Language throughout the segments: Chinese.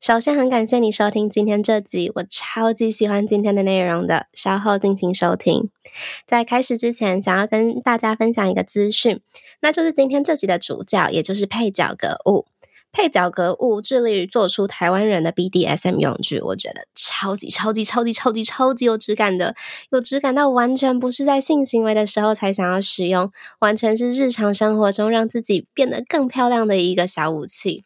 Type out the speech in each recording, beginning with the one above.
首先，很感谢你收听今天这集，我超级喜欢今天的内容的，稍后尽情收听。在开始之前，想要跟大家分享一个资讯，那就是今天这集的主角，也就是配角格物。配角格物致力于做出台湾人的 BDSM 用具，我觉得超级超级超级超级超级有质感的，有质感到完全不是在性行为的时候才想要使用，完全是日常生活中让自己变得更漂亮的一个小武器。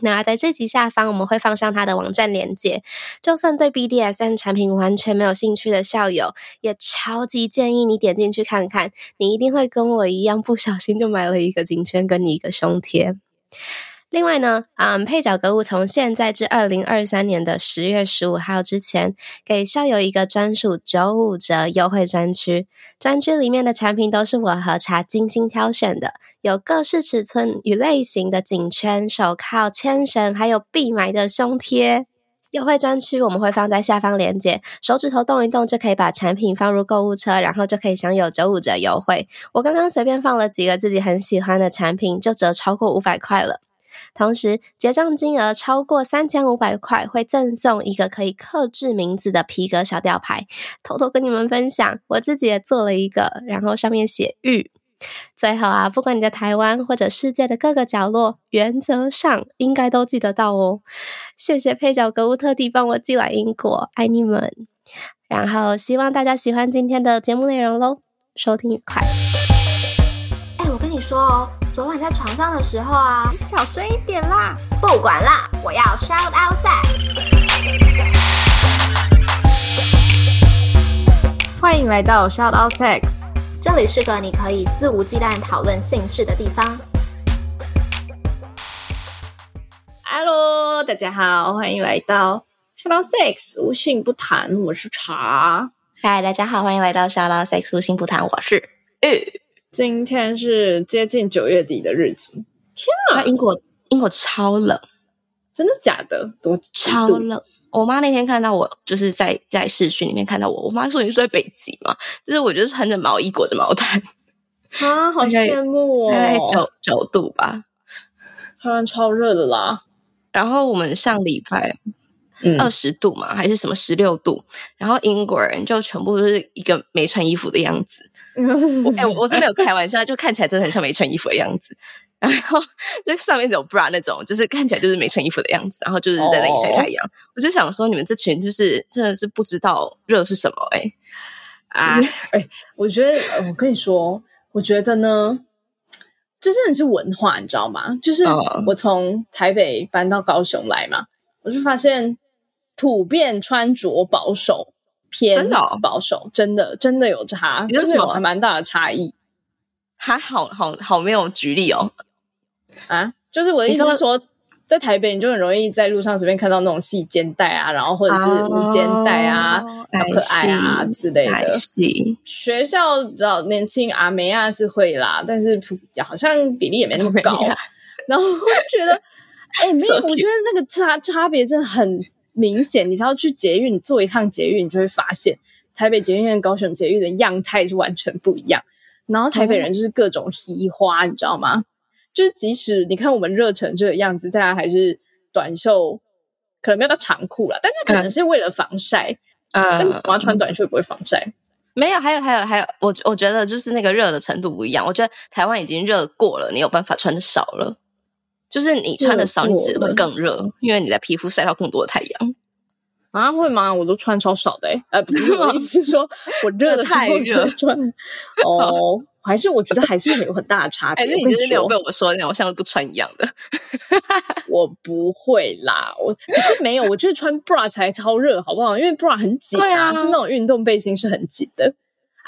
那在这集下方我们会放上他的网站链接，就算对 BDSM 产品完全没有兴趣的校友，也超级建议你点进去看看，你一定会跟我一样不小心就买了一个颈圈跟你一个胸贴。另外呢，嗯，配角格物从现在至二零二三年的十月十五号之前，给校友一个专属九五折优惠专区。专区里面的产品都是我和茶精心挑选的，有各式尺寸与类型的颈圈、手铐、牵绳，还有必买的胸贴。优惠专区我们会放在下方链接，手指头动一动就可以把产品放入购物车，然后就可以享有九五折优惠。我刚刚随便放了几个自己很喜欢的产品，就折超过五百块了。同时，结账金额超过三千五百块，会赠送一个可以刻制名字的皮革小吊牌。偷偷跟你们分享，我自己也做了一个，然后上面写“玉”。最后啊，不管你在台湾或者世界的各个角落，原则上应该都记得到哦。谢谢配角格物特地帮我寄来英国，爱你们。然后希望大家喜欢今天的节目内容喽，收听愉快。哎，我跟你说哦。昨晚在床上的时候啊，你小声一点啦！不管啦，我要 shout out sex。欢迎来到 shout out sex，这里是个你可以肆无忌惮讨论性事的地方。Hello，大家好，欢迎来到 shout out sex，无性不谈，我是茶。嗨，大家好，欢迎来到 shout out sex，无性不谈，我是玉。今天是接近九月底的日子，天啊！英国英国超冷，真的假的？多超冷！我妈那天看到我，就是在在市区里面看到我，我妈说你是在北极嘛，就是我就是穿着毛衣裹着毛毯啊，好羡慕哦，大概九九度吧，台湾超热的啦。然后我们上礼拜。二十度嘛，还是什么十六度？然后英国人就全部都是一个没穿衣服的样子。我哎、欸，我真没有开玩笑，就看起来真的很像没穿衣服的样子。然后就上面有 bra 那种，就是看起来就是没穿衣服的样子。然后就是在那里晒太阳。Oh. 我就想说，你们这群就是真的是不知道热是什么哎、欸、啊哎、欸，我觉得我跟你说，我觉得呢，这真的是文化，你知道吗？就是我从台北搬到高雄来嘛，我就发现。普遍穿着保守，偏保守，真的、哦、真的有差，就是有还蛮大的差异。还好好好没有举例哦，啊，就是我的意思是说，在台北你就很容易在路上随便看到那种细肩带啊，然后或者是无肩带啊，好、哦、可爱啊之类的。学校比较年轻阿梅亚是会啦，但是好像比例也没那么高。然后我觉得，哎、欸，没有，我觉得那个差差别真的很。明显，你只要去捷运，你坐一趟捷运，你就会发现台北捷运跟高雄捷运的样态是完全不一样。然后台北人就是各种嘻花，嗯、你知道吗？就是即使你看我们热成这个样子，大家还是短袖，可能没有到长裤了，但是可能是为了防晒。嗯，我要穿短袖也不会防晒。没有，还有，还有，还有，我我觉得就是那个热的程度不一样。我觉得台湾已经热过了，你有办法穿的少了。就是你穿的少，你只会更热，因为你的皮肤晒到更多的太阳啊？会吗？我都穿超少的呃，不是，我意思是说我热的太热穿哦，还是我觉得还是有很大的差别。哎、欸，那你就是那种被我说那种像是不穿一样的。我不会啦，我可是没有，我就是穿 bra 才超热，好不好？因为 bra 很紧啊，啊就那种运动背心是很紧的。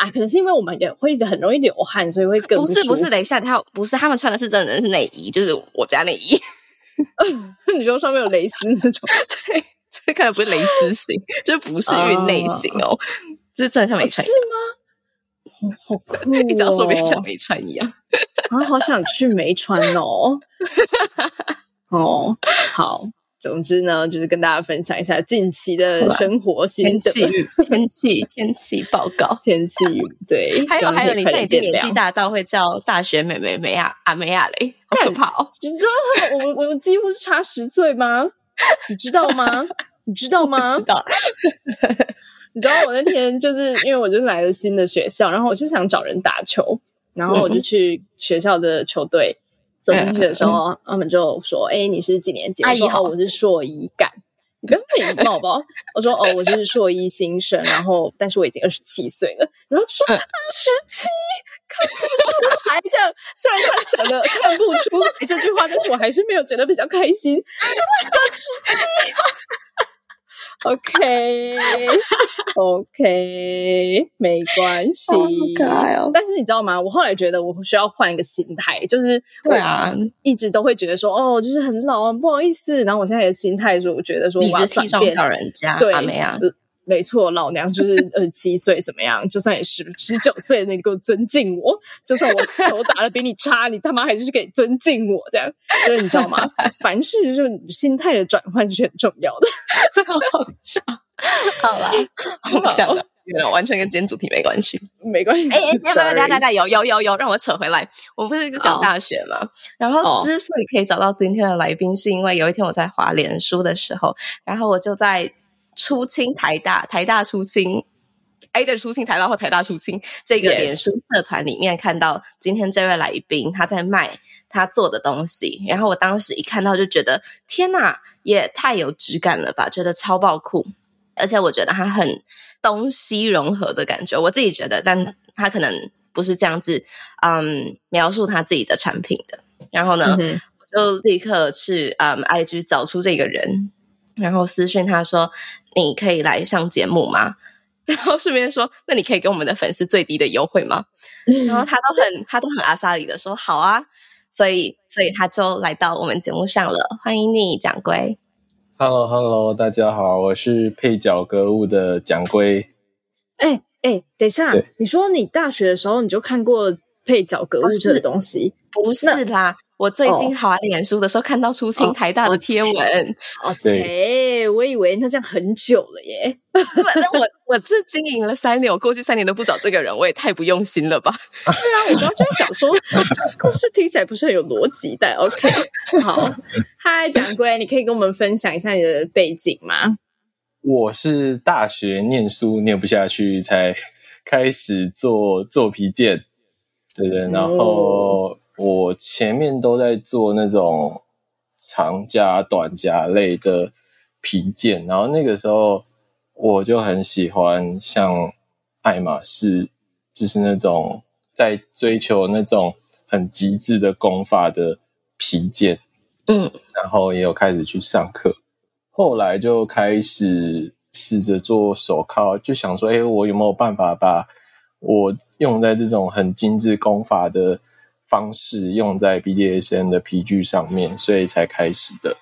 啊，可能是因为我们也会很容易流汗，所以会更不，不是不是。等一下，他不是他们穿的是真的是内衣，就是我家内衣。你说上面有蕾丝那种，对，这看来不是蕾丝型，就是不是运内型哦，就是真的像没穿一样。是吗？好酷、哦！你只要说别人像没穿一样啊，好想去没穿哦。哦，好。总之呢，就是跟大家分享一下近期的生活心得、天气、天气、天气报告、天气对。还有还有，你现在已经年纪大到会叫大学妹妹梅亚阿梅亚嘞，好可怕哦！你知道我我几乎是差十岁吗？你知道吗？你知道吗？知道。你知道我那天就是因为我就来了新的学校，然后我是想找人打球，然后我就去学校的球队走进去的时候，嗯、他们就说：“哎，你是几年级？”阿姨好，我是硕一干。”你不要没礼貌好不好？我说：“哦，我就是硕一新生，然后但是我已经二十七岁了。”然后就说：“二十七，看不出来这样。”虽然他讲的看不出来这句话，但是我还是没有觉得比较开心。二十七。OK，OK，没关系。好可爱哦！但是你知道吗？我后来觉得我需要换一个心态，就是对啊，一直都会觉得说哦，就是很老啊，不好意思。然后我现在的心态是，我觉得说我要转变，叫人家对阿梅啊。没错，老娘就是二十七岁，怎么样？就算你十十九岁，那你给我尊敬我。就算我球打的比你差，你他妈还是可以尊敬我。这样，就是你知道吗？凡事就是心态的转换是很重要的。好好笑，好吧，我们讲的完全跟今天主题没关系，没关系。哎哎，没有没有，大家大家有有有有，让我扯回来。我不是一直讲大学嘛，然后之所以可以找到今天的来宾，是因为有一天我在滑脸书的时候，然后我就在。出清台大，台大出清，either 出清台大或台大出清这个脸书社团里面看到今天这位来宾他在卖他做的东西，然后我当时一看到就觉得天哪，也太有质感了吧，觉得超爆酷，而且我觉得他很东西融合的感觉，我自己觉得，但他可能不是这样子，嗯，描述他自己的产品的。然后呢，嗯、我就立刻去嗯 IG 找出这个人。然后私讯他说：“你可以来上节目吗？” 然后顺便说：“那你可以给我们的粉丝最低的优惠吗？”然后他都很 他都很阿莎里的说：“好啊。”所以所以他就来到我们节目上了。欢迎你，蒋龟。Hello Hello，大家好，我是配角格物的蒋龟。哎哎，等一下，你说你大学的时候你就看过配角格物这个东西？不是啦。我最近滑脸书的时候，看到出清台大的贴文。哦，对，我以为那这样很久了耶。那我 我这经营了三年，我过去三年都不找这个人，我也太不用心了吧？对啊，我刚刚就想说，故事听起来不是很有逻辑，但 OK。好，嗨，蒋龟，你可以跟我们分享一下你的背景吗？我是大学念书念不下去，才开始做做皮件，对对，然后。我前面都在做那种长夹、短夹类的皮件，然后那个时候我就很喜欢像爱马仕，就是那种在追求那种很极致的工法的皮件，嗯，然后也有开始去上课，后来就开始试着做手铐，就想说，哎，我有没有办法把我用在这种很精致工法的方式用在 BDSM 的皮具上面，所以才开始的。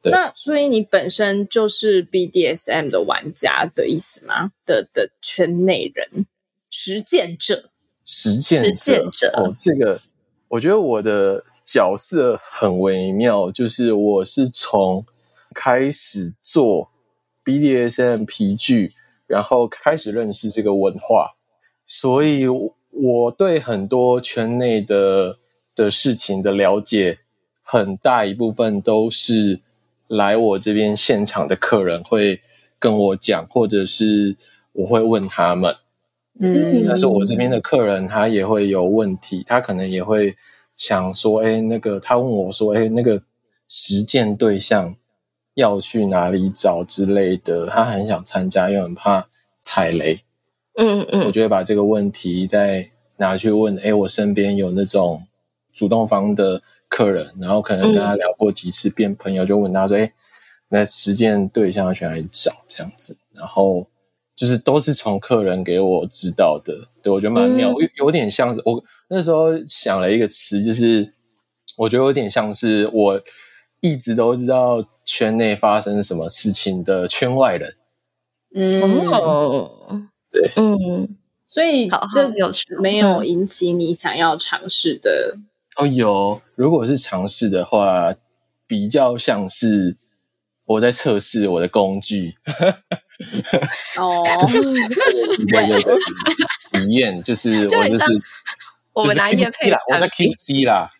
对。那所以你本身就是 BDSM 的玩家的意思吗？的的圈内人，实践者，实践者。者哦，这个我觉得我的角色很微妙，就是我是从开始做 BDSM 皮具，然后开始认识这个文化，所以。我对很多圈内的的事情的了解，很大一部分都是来我这边现场的客人会跟我讲，或者是我会问他们。嗯，但是我这边的客人他也会有问题，他可能也会想说，哎，那个他问我说，哎，那个实践对象要去哪里找之类的，他很想参加，又很怕踩雷。嗯嗯，我就会把这个问题再拿去问，哎，我身边有那种主动方的客人，然后可能跟他聊过几次变朋友，就问他说，哎，那实践对象要去哪里找这样子？然后就是都是从客人给我知道的，对，我觉得蛮妙，有有点像是我那时候想了一个词，就是我觉得有点像是我一直都知道圈内发生什么事情的圈外人。嗯。哦对，嗯，所以这有没有引起你想要尝试的？哦，有。如果是尝试的话，比较像是我在测试我的工具。哦，有有体验，就是 我就是我们拿业配啦，我在 QC 啦。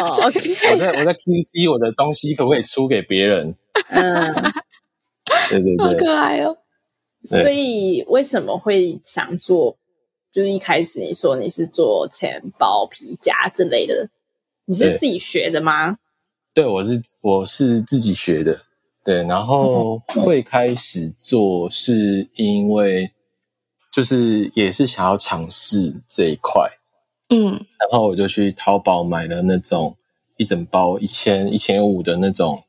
哦，我在我在 QC 我的东西可不可以出给别人？嗯，对对对，好可爱哦。所以为什么会想做？就是一开始你说你是做钱包、皮夹之类的，你是自己学的吗？对，我是我是自己学的。对，然后会开始做，是因为就是也是想要尝试这一块，嗯，然后我就去淘宝买了那种一整包一千一千五的那种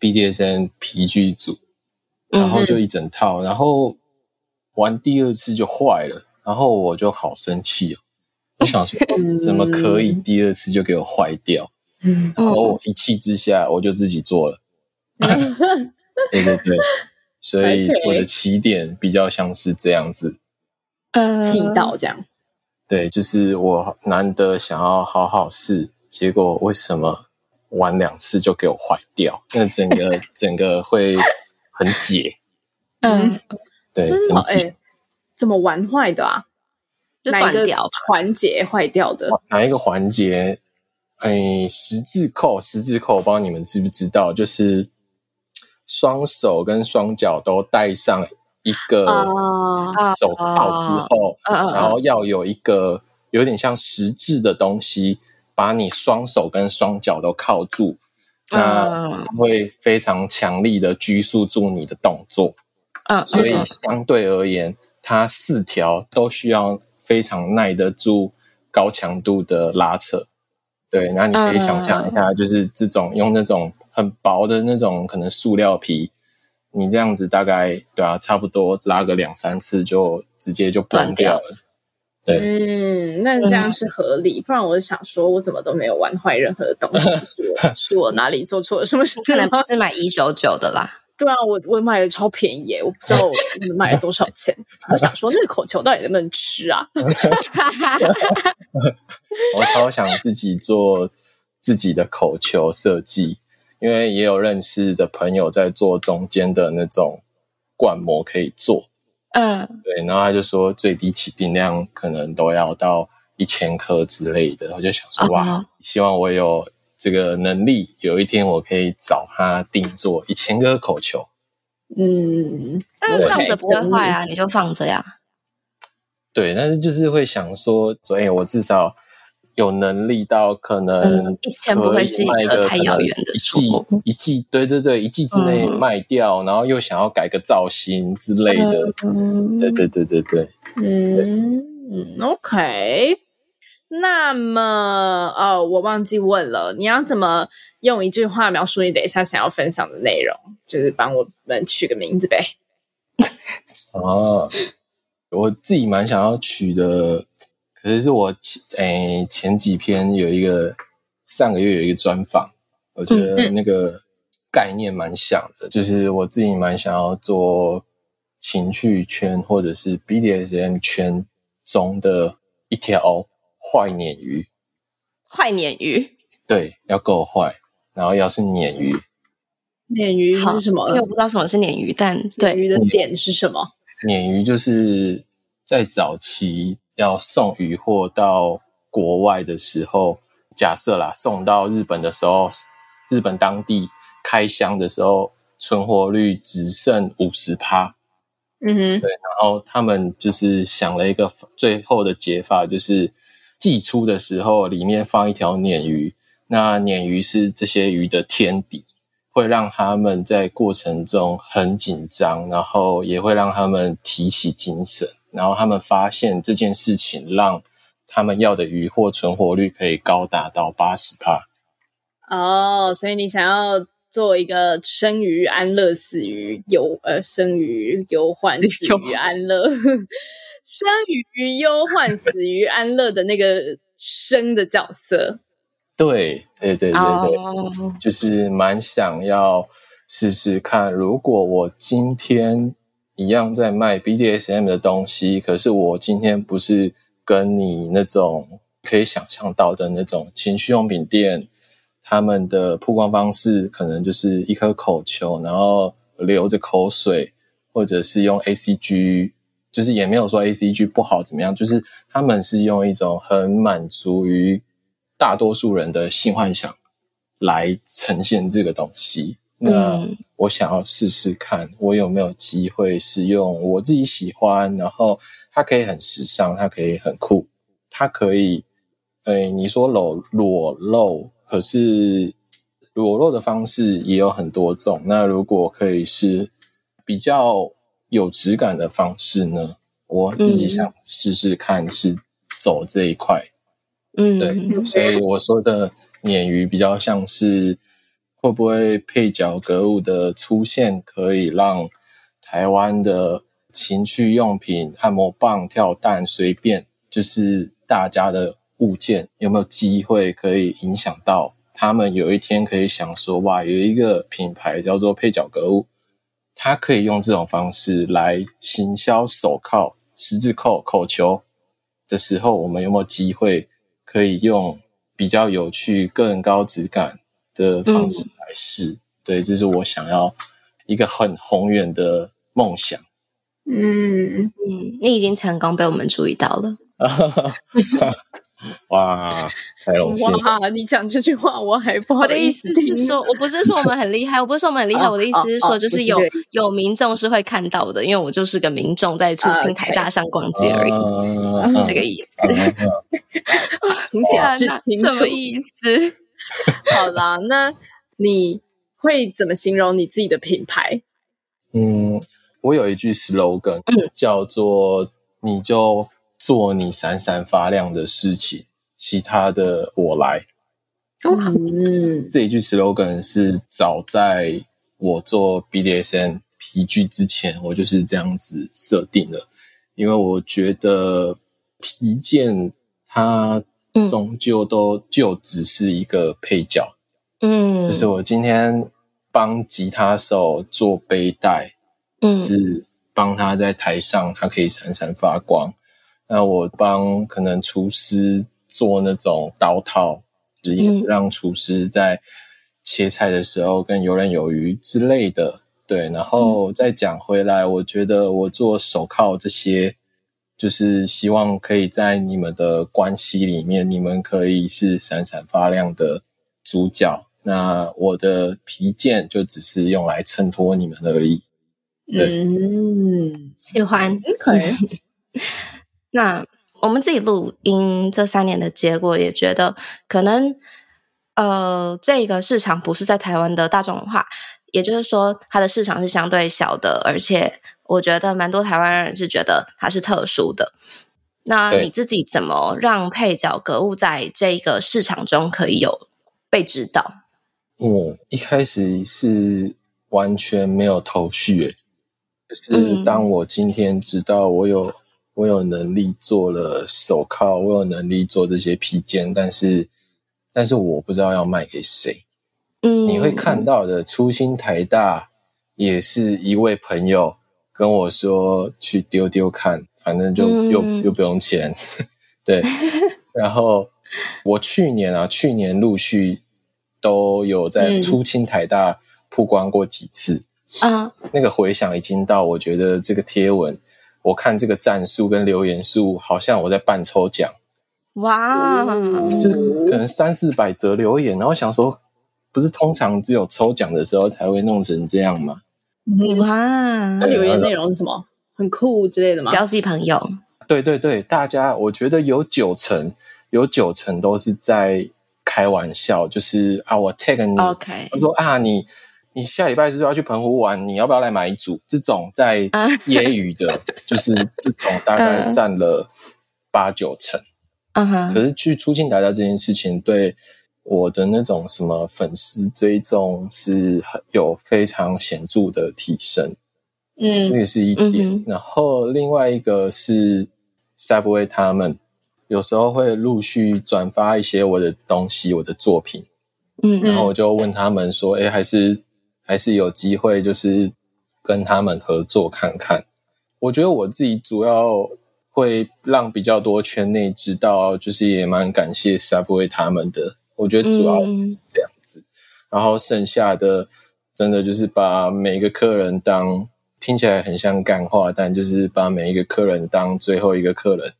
BDSN 皮具组，然后就一整套，然后玩第二次就坏了，然后我就好生气哦，我想说 怎么可以第二次就给我坏掉？然后我一气之下我就自己做了。对对对，所以 我的起点比较像是这样子，呃，气到这样。对，就是我难得想要好好试，结果为什么玩两次就给我坏掉？那整个整个会很解。嗯，对，真的哎，怎么玩坏的啊？就断掉环节坏掉的？哪一个环节？哎，十字扣，十字扣，我不知道你们知不知道，就是。双手跟双脚都戴上一个手套之后，然后要有一个有点像十字的东西，把你双手跟双脚都铐住，那会非常强力的拘束住你的动作。所以相对而言，它四条都需要非常耐得住高强度的拉扯。对，那你可以想象一下，就是这种用那种。很薄的那种可能塑料皮，你这样子大概对啊，差不多拉个两三次就直接就断掉了。对，嗯，那这样是合理。嗯、不然我是想说，我怎么都没有玩坏任何的东西，是我 是我哪里做错了什么事？可能不是买一九九的啦。对啊，我我买的超便宜耶，我不知道我 买了多少钱。我想说，那个口球到底能不能吃啊？我超想自己做自己的口球设计。因为也有认识的朋友在做中间的那种灌模可以做，嗯，对，然后他就说最低起订量可能都要到一千颗之类的，我就想说哇，希望我有这个能力，有一天我可以找他定做一千个口球。嗯，但是放着不会坏啊，你就放着呀。对，但是就是会想说，所以我至少。有能力到可能一千不会是一个太遥远的数目，一季对对对，一季之内卖掉，然后又想要改个造型之类的，对对对对对，嗯嗯，OK。那么哦，我忘记问了，你要怎么用一句话描述你等一下想要分享的内容？就是帮我们取个名字呗。哦，我自己蛮想要取的。可是是我前诶前几篇有一个上个月有一个专访，我觉得那个概念蛮像的，就是我自己蛮想要做情趣圈或者是 BDSM 圈中的一条坏鲶鱼。坏鲶鱼？对，要够坏，然后要是鲶鱼。鲶鱼是什么？因为我不知道什么是鲶鱼，但鲶鱼的点是什么？鲶鱼就是在早期。要送鱼货到国外的时候，假设啦，送到日本的时候，日本当地开箱的时候，存活率只剩五十趴。嗯哼，对，然后他们就是想了一个最后的解法，就是寄出的时候里面放一条鲶鱼，那鲶鱼是这些鱼的天敌，会让他们在过程中很紧张，然后也会让他们提起精神。然后他们发现这件事情，让他们要的鱼货存活率可以高达到八十帕。哦，所以你想要做一个生鱼安乐，死鱼忧呃，生鱼忧患，死鱼安乐，生鱼忧患，死于安乐的那个生的角色。对对对对对，oh. 就是蛮想要试试看，如果我今天。一样在卖 BDSM 的东西，可是我今天不是跟你那种可以想象到的那种情趣用品店，他们的曝光方式可能就是一颗口球，然后流着口水，或者是用 ACG，就是也没有说 ACG 不好怎么样，就是他们是用一种很满足于大多数人的性幻想来呈现这个东西。那我想要试试看，我有没有机会使用我自己喜欢，然后它可以很时尚，它可以很酷，它可以，哎，你说裸裸露，可是裸露的方式也有很多种。那如果可以是比较有质感的方式呢？我自己想试试看，是走这一块。嗯，对，所以我说的鲶鱼比较像是。会不会配角格物的出现，可以让台湾的情趣用品、按摩棒、跳蛋，随便就是大家的物件，有没有机会可以影响到他们？有一天可以想说，哇，有一个品牌叫做配角格物，它可以用这种方式来行销手铐、十字扣、口球的时候，我们有没有机会可以用比较有趣、更高质感的方式来试，嗯、对，这是我想要一个很宏远的梦想。嗯嗯，你已经成功被我们注意到了。哇，太荣幸了！哇，你讲这句话我还不好意思。我的意思是说，我不是说我们很厉害，我不是说我们很厉害，哦、我的意思是说，就是有、有民众是会看到的，因为我就是个民众在出青台大上逛街而已，啊、这个意思。请解释清楚什么意思？好啦，那你会怎么形容你自己的品牌？嗯，我有一句 slogan，嗯，叫做“你就做你闪闪发亮的事情，其他的我来”。嗯，这一句 slogan 是早在我做 BDSN 皮具之前，我就是这样子设定的，因为我觉得皮件它。终究都就只是一个配角，嗯，就是我今天帮吉他手做背带，嗯，是帮他在台上他可以闪闪发光。那我帮可能厨师做那种刀套，就是也是让厨师在切菜的时候更游刃有余之类的。对，然后再讲回来，我觉得我做手铐这些。就是希望可以在你们的关系里面，你们可以是闪闪发亮的主角。那我的皮件就只是用来衬托你们而已。对，嗯，喜欢，可以。那我们自己录音这三年的结果，也觉得可能，呃，这个市场不是在台湾的大众化，也就是说，它的市场是相对小的，而且。我觉得蛮多台湾人是觉得它是特殊的。那你自己怎么让配角格物在这个市场中可以有被知道？嗯，一开始是完全没有头绪，就是当我今天知道我有我有能力做了手铐，我有能力做这些披肩，但是但是我不知道要卖给谁。嗯，你会看到的初心台大也是一位朋友。跟我说去丢丢看，反正就又、嗯、又不用钱，对。然后我去年啊，去年陆续都有在出清台大曝光过几次。啊，嗯、那个回响已经到，我觉得这个贴文，我看这个赞数跟留言数，好像我在办抽奖，哇，就是可能三四百则留言，然后想说，不是通常只有抽奖的时候才会弄成这样吗？哇！那留言内容是什么？很酷之类的吗？标记朋友。对对对，大家我觉得有九成，有九成都是在开玩笑，就是啊，我 tag 你，OK，他说啊，你你下礼拜是不是要去澎湖玩？你要不要来买一组？这种在业余的，就是这种大概占了八九成。嗯哼。可是去出境达到这件事情，对。我的那种什么粉丝追踪是很有非常显著的提升，嗯，这个是一点。嗯、然后另外一个是 Subway 他们有时候会陆续转发一些我的东西，我的作品，嗯哼，然后我就问他们说，哎，还是还是有机会，就是跟他们合作看看。我觉得我自己主要会让比较多圈内知道，就是也蛮感谢 Subway 他们的。我觉得主要是这样子，嗯、然后剩下的真的就是把每一个客人当听起来很像干话，但就是把每一个客人当最后一个客人。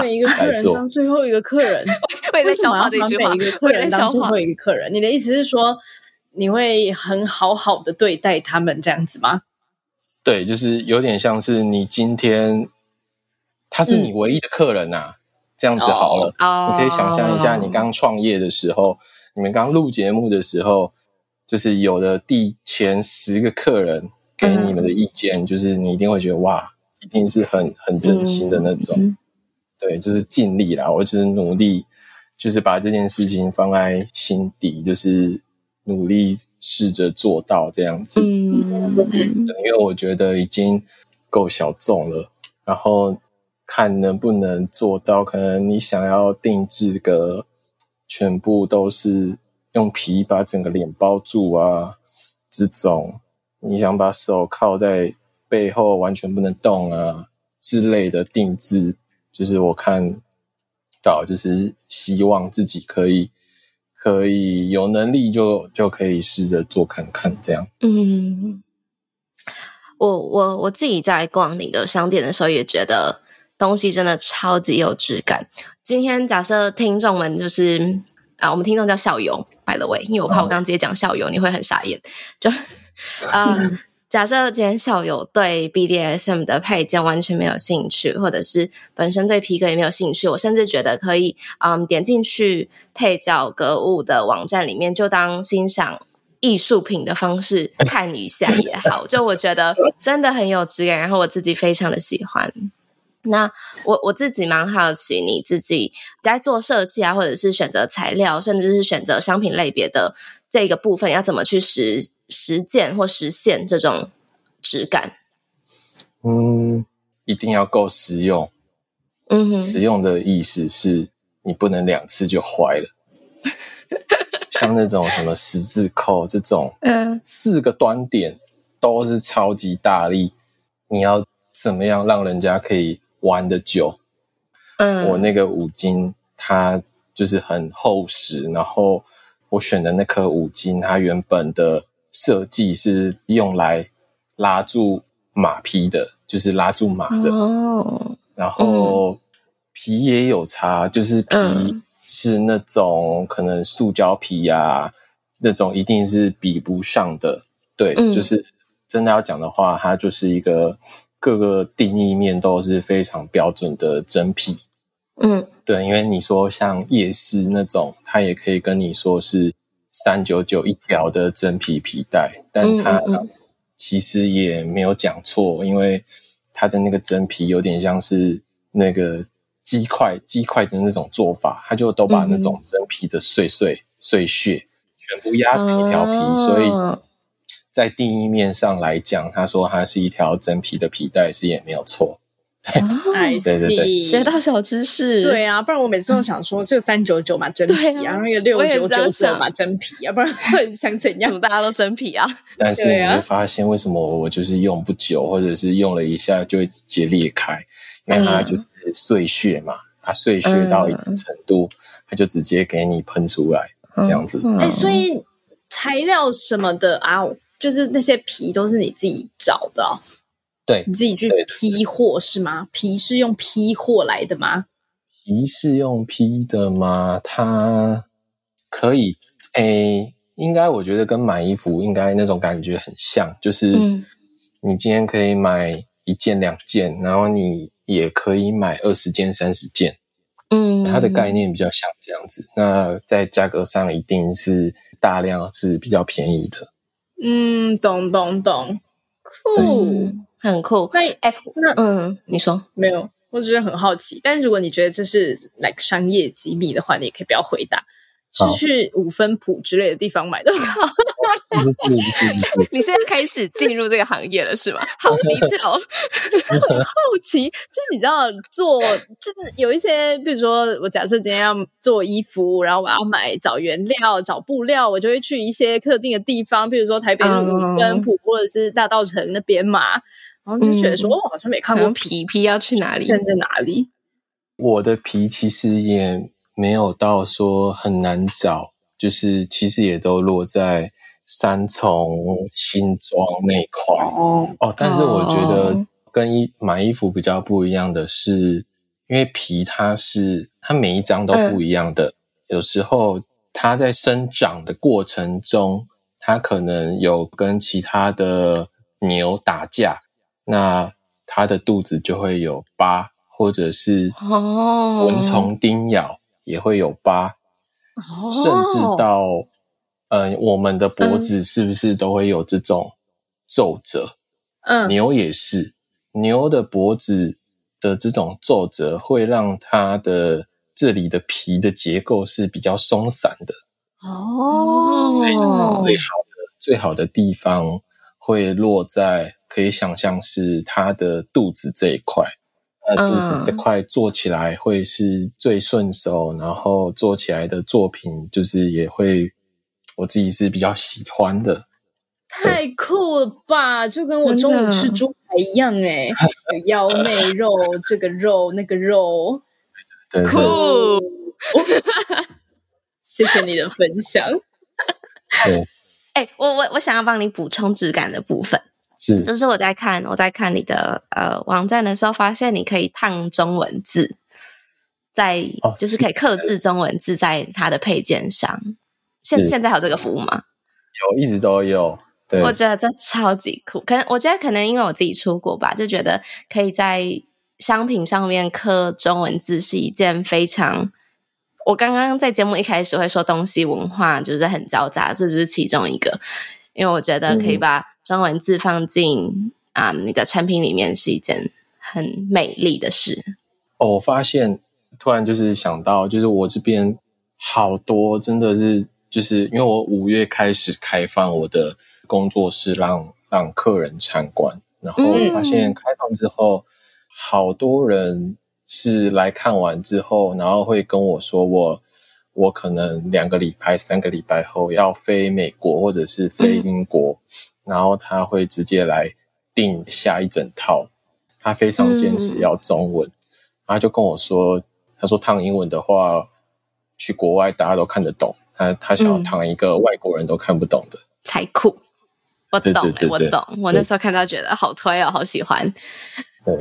每一个客人当最后一个客人，为什么要把每一个客人当最后一个客人？你的意思是说，你会很好好的对待他们这样子吗？对，就是有点像是你今天他是你唯一的客人呐、啊，嗯、这样子好了。哦、你可以想象一下，你刚创业的时候，哦、你们刚录节目的时候，就是有的第前十个客人给你们的意见，嗯、就是你一定会觉得哇，一定是很很真心的那种。嗯、对，就是尽力啦，我就是努力，就是把这件事情放在心底，就是。努力试着做到这样子，嗯，因为我觉得已经够小众了，然后看能不能做到。可能你想要定制个全部都是用皮把整个脸包住啊，这种你想把手靠在背后完全不能动啊之类的定制，就是我看到就是希望自己可以。可以有能力就就可以试着做看看这样。嗯，我我我自己在逛你的商店的时候，也觉得东西真的超级有质感。今天假设听众们就是啊，我们听众叫校友，by the way，因为我怕我刚刚直接讲校友，你会很傻眼。就啊。嗯假设今天校友对 BDSM 的配件完全没有兴趣，或者是本身对皮革也没有兴趣，我甚至觉得可以，嗯，点进去配角格物的网站里面，就当欣赏艺术品的方式 看一下也好。就我觉得真的很有质感，然后我自己非常的喜欢。那我我自己蛮好奇，你自己在做设计啊，或者是选择材料，甚至是选择商品类别的这个部分，要怎么去实实践或实现这种质感？嗯，一定要够实用。嗯哼，实用的意思是你不能两次就坏了。像那种什么十字扣这种，嗯，四个端点都是超级大力，你要怎么样让人家可以玩的久？嗯，我那个五金它就是很厚实，然后我选的那颗五金，它原本的设计是用来拉住马匹的，就是拉住马的。哦，然后皮也有差，就是皮是那种可能塑胶皮呀，啊，那种一定是比不上的。对，嗯，就是真的要讲的话，它就是一个。各个定义面都是非常标准的真皮，嗯，对，因为你说像夜市那种，它也可以跟你说是三九九一条的真皮皮带，但它其实也没有讲错，因为它的那个真皮有点像是那个鸡块鸡块的那种做法，它就都把那种真皮的碎碎碎屑全部压成一条皮，所以。在定义面上来讲，他说它是一条真皮的皮带，是也没有错。对，哦、对对对，学到小知识。对啊，不然我每次都想说，这个三九九嘛真皮啊，然后那个六九九九嘛真皮啊，不然会想怎样？大家都真皮啊。但是你会发现，为什么我就是用不久，或者是用了一下就会直接裂开？因为它就是碎屑嘛，它碎屑到一定程度，它就直接给你喷出来，这样子。哎，所以材料什么的啊？就是那些皮都是你自己找的。哦，对，你自己去批货是吗？皮是用批货来的吗？皮是用批的吗？它可以，诶、欸，应该我觉得跟买衣服应该那种感觉很像，就是你今天可以买一件两件，然后你也可以买二十件三十件，嗯，它的概念比较像这样子。那在价格上一定是大量是比较便宜的。嗯，懂懂懂，酷，很酷。那哎，那嗯，你说没有？我只是很好奇。但如果你觉得这是 like 商业机密的话，你也可以不要回答。是去五分埔之类的地方买的吗？你现在开始进入这个行业了是吗？好低调，很好奇。就是你知道做，就是有一些，比如说我假设今天要做衣服，然后我要买找原料、找布料，我就会去一些特定的地方，比如说台北的五分埔或者是大稻城那边嘛。然后就觉得说，我、嗯哦、好像没看过皮皮要去哪里，在哪里？我的皮其实也。没有到说很难找，就是其实也都落在三重新庄那块。哦哦。但是我觉得跟衣买衣服比较不一样的是，因为皮它是它每一张都不一样的，嗯、有时候它在生长的过程中，它可能有跟其他的牛打架，那它的肚子就会有疤，或者是蚊虫叮咬也会有疤，哦、甚至到呃我们的脖子是不是都会有这种皱褶？嗯，牛也是，牛的脖子的这种皱褶会让它的这里的皮的结构是比较松散的。哦，所以最好的最好的地方会落在可以想象是它的肚子这一块，呃，肚子这块做起来会是最顺手，然后做起来的作品就是也会我自己是比较喜欢的。太酷了吧！就跟我中午吃猪排一样哎，腰内肉，这个肉那个肉，酷。谢谢你的分享。对，哎，我我我想要帮你补充质感的部分，是，就是我在看我在看你的呃网站的时候，发现你可以烫中文字，在、哦、就是可以刻制中文字在它的配件上。现现在有这个服务吗？有，一直都有。对，我觉得这超级酷。可能我觉得可能因为我自己出国吧，就觉得可以在商品上面刻中文字是一件非常。我刚刚在节目一开始会说东西文化就是很交杂，这就是其中一个。因为我觉得可以把中文字放进啊、你的产品里面是一件很美丽的事。哦，我发现突然就是想到，就是我这边好多真的是就是因为我五月开始开放我的工作室让让客人参观，然后发现开放之后，嗯、好多人。是来看完之后，然后会跟我说我，我我可能两个礼拜、三个礼拜后要飞美国或者是飞英国，嗯、然后他会直接来订下一整套。他非常坚持要中文，嗯、他就跟我说，他说烫英文的话，去国外大家都看得懂，他他想要烫一个外国人都看不懂的，才酷。我懂，我懂，我那时候看到觉得好推哦，好喜欢。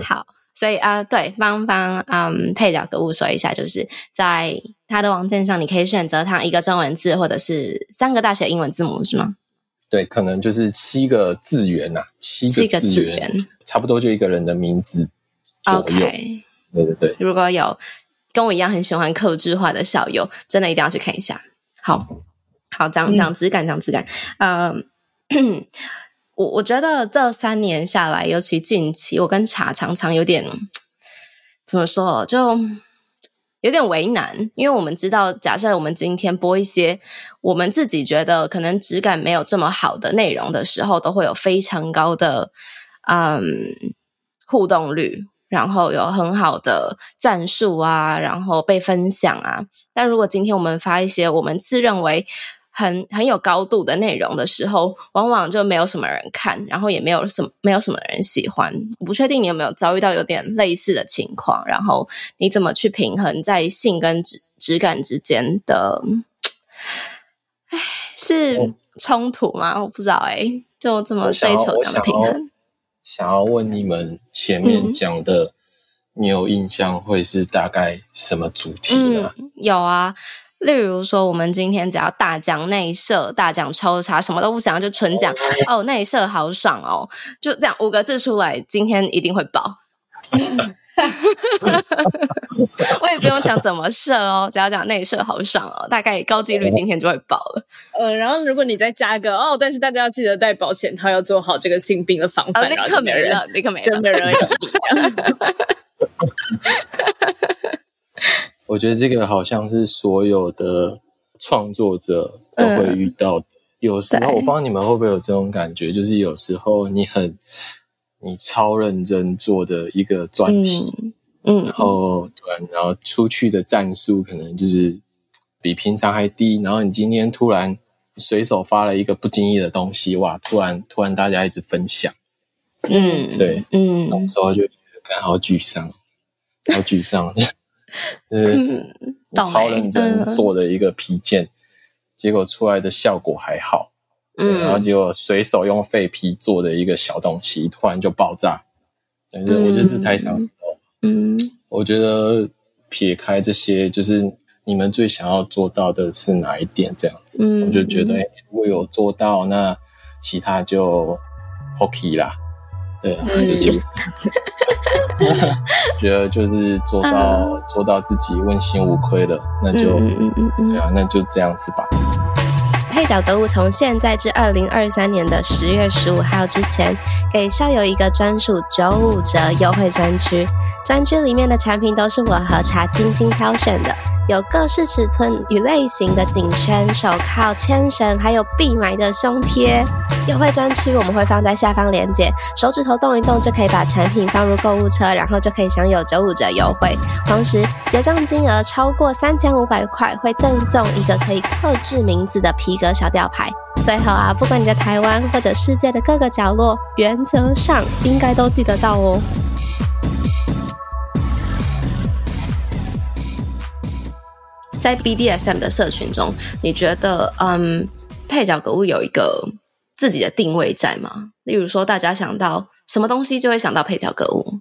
好。所以啊，对，帮帮嗯配角格物说一下，就是在他的网站上，你可以选择他一个中文字，或者是三个大写英文字母，是吗？对，可能就是七个字元呐、啊，七个字元，差不多就一个人的名字左右。OK，对对对。如果有跟我一样很喜欢客制化的小友，真的一定要去看一下。好，好，讲讲质感，讲质感，嗯。我我觉得这三年下来，尤其近期，我跟茶常常有点怎么说，就有点为难，因为我们知道，假设我们今天播一些我们自己觉得可能质感没有这么好的内容的时候，都会有非常高的嗯互动率，然后有很好的赞数啊，然后被分享啊。但如果今天我们发一些我们自认为很很有高度的内容的时候，往往就没有什么人看，然后也没有什么没有什么人喜欢。我不确定你有没有遭遇到有点类似的情况，然后你怎么去平衡在性跟质质感之间的？哎，是冲突吗？我不知道哎、欸，就这么追求这样的平衡。想要问你们前面讲的，嗯、你有印象会是大概什么主题呢？嗯、有啊。例如说，我们今天只要大讲内射，大讲抽查，什么都不想要，就纯讲哦，内射好爽哦，就这样五个字出来，今天一定会爆。我也不用讲怎么射哦，只要讲内射好爽哦，大概高几率今天就会爆了。呃，然后如果你再加个哦，但是大家要记得带保险套，要做好这个性病的防范，立刻没了，立刻没了，真没人有我觉得这个好像是所有的创作者都会遇到的。嗯、有时候我不知道你们会不会有这种感觉，就是有时候你很你超认真做的一个专题，嗯，嗯然后对，然后出去的赞数可能就是比平常还低，然后你今天突然随手发了一个不经意的东西，哇，突然突然大家一直分享，嗯，对，嗯，这种时候就觉得感好沮丧，好沮丧。就是超认真做的一个皮件，嗯、结果出来的效果还好，嗯，然后结果随手用废皮做的一个小东西，突然就爆炸，但是我就是太想，嗯，我觉得撇开这些，就是你们最想要做到的是哪一点？这样子，嗯，我就觉得，如果有做到，那其他就 OK 啦。对，就是 觉得就是做到做到自己问心无愧了，那就嗯嗯嗯，对啊，那就这样子吧。配角得物从现在至二零二三年的十月十五号之前，给校友一个专属九五折优惠专区。专区里面的产品都是我和茶精心挑选的，有各式尺寸与类型的颈圈、手铐、牵绳，还有必买的胸贴。优惠专区我们会放在下方链接，手指头动一动就可以把产品放入购物车，然后就可以享有九五折优惠。同时结账金额超过三千五百块，会赠送一个可以刻制名字的皮革小吊牌，最后啊，不管你在台湾或者世界的各个角落，原则上应该都记得到哦。在 BDSM 的社群中，你觉得嗯，配角格物有一个自己的定位在吗？例如说，大家想到什么东西就会想到配角格物，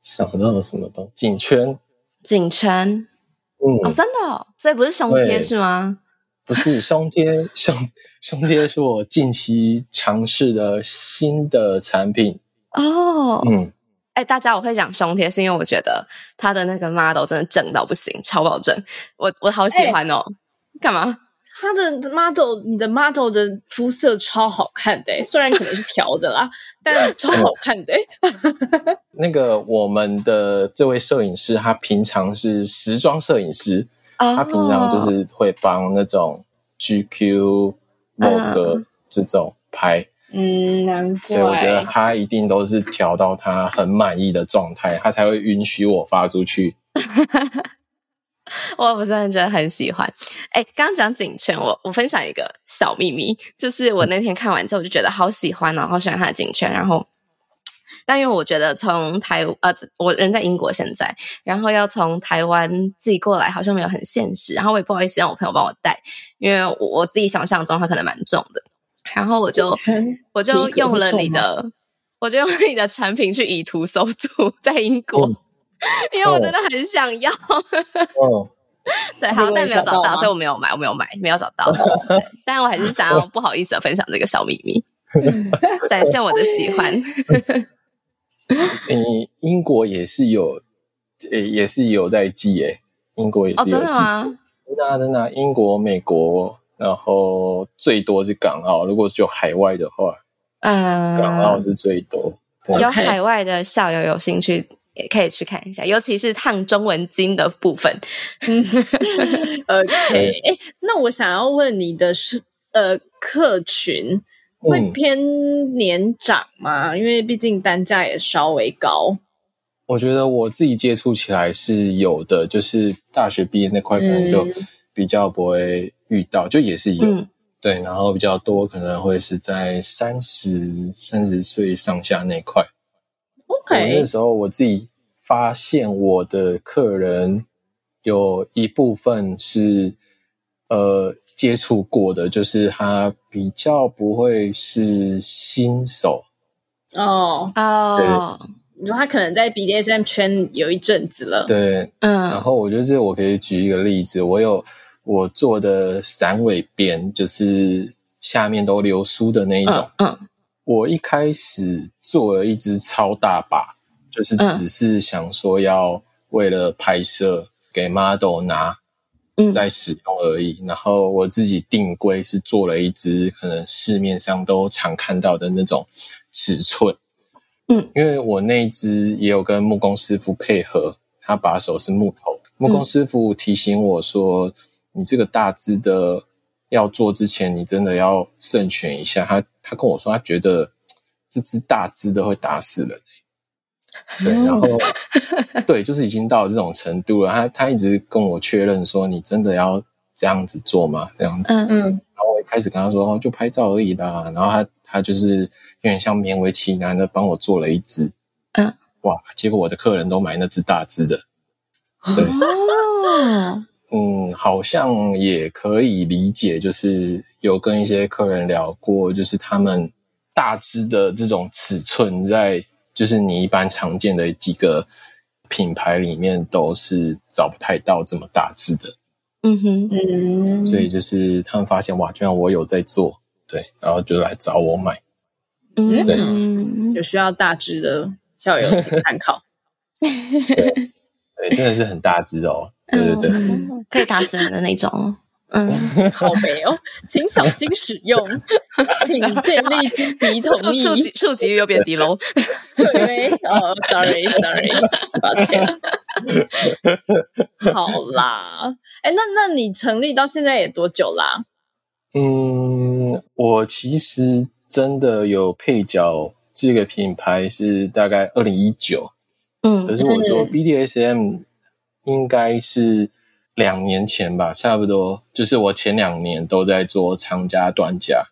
想到什么东西？颈圈，颈圈，嗯，哦，真的哦，这不是胸贴是吗？不是胸贴，胸胸贴是我近期尝试的新的产品哦。嗯，哎、欸，大家我会讲胸贴，是因为我觉得他的那个 model 真的正到不行，超保证，我我好喜欢哦。干、欸、嘛？他的 model，你的 model 的肤色超好看的，虽然可能是调的啦，但超好看的。那个我们的这位摄影师，他平常是时装摄影师。他平常就是会帮那种 GQ、Vogue 这种拍，嗯，难怪。所以我觉得他一定都是调到他很满意的状态，他才会允许我发出去。我不真的觉得很喜欢。哎，刚刚讲警犬，我我分享一个小秘密，就是我那天看完之后，我就觉得好喜欢哦，好喜欢他的警犬，然后。但因为我觉得从台呃，我人在英国现在，然后要从台湾寄过来好像没有很现实，然后我也不好意思让我朋友帮我带，因为我我自己想象中它可能蛮重的，然后我就我就用了你的，我就用你的产品去以图搜图在英国，嗯、因为我真的很想要。哦，对，好，但没有找到，所以我没有买，我没有买，没有找到。但我还是想要不好意思的分享这个小秘密，展现我的喜欢。嗯，英国也是有，诶，也是有在寄诶。英国也是有寄，哦、真的吗？真的真的，英国、美国，然后最多是港澳。如果就海外的话，嗯，港澳是最多。有海外的校友有兴趣，也可以去看一下，尤其是烫中文经的部分。OK，哎，那我想要问你的是，呃，客群。会偏年长吗？因为毕竟单价也稍微高。我觉得我自己接触起来是有的，就是大学毕业那块可能就比较不会遇到，嗯、就也是有、嗯、对，然后比较多可能会是在三十三十岁上下那块。OK，那时候我自己发现我的客人有一部分是呃。接触过的，就是他比较不会是新手。哦。哦，你说他可能在 BDSM 圈有一阵子了，对，嗯，然后我觉得这我可以举一个例子，我有我做的散尾边，就是下面都流苏的那一种，嗯，嗯，我一开始做了一只超大把，就是只是想说要为了拍摄给 model 拿。在使用而已，然后我自己定规是做了一只可能市面上都常看到的那种尺寸，嗯，因为我那一只也有跟木工师傅配合，他把手是木头，木工师傅提醒我说，你这个大只的要做之前，你真的要慎选一下。他他跟我说，他觉得这只大只的会打死人。对，然后 对，就是已经到了这种程度了。他他一直跟我确认说：“你真的要这样子做吗？”这样子。嗯嗯。然后我一开始跟他说：“哦，就拍照而已啦。”然后他他就是有点像勉为其难的帮我做了一只。嗯。哇！结果我的客人都买那只大只的。对。哦。嗯，好像也可以理解，就是有跟一些客人聊过，就是他们大致的这种尺寸在。就是你一般常见的几个品牌里面都是找不太到这么大只的，嗯哼，嗯，所以就是他们发现哇，居然我有在做，对，然后就来找我买。嗯，对，有需要大致的校友请参考。对，对，真的是很大致哦，对对对，可以打死人的那种。嗯，好美哦，请小心使用，请建立积极同意。触及触及率又变低喽。对，哦，sorry，sorry，抱歉。好啦，哎，那那你成立到现在也多久啦？嗯，我其实真的有配角这个品牌是大概二零一九，嗯，可是我做 BDSM 应该是。两年前吧，差不多就是我前两年都在做长加短加，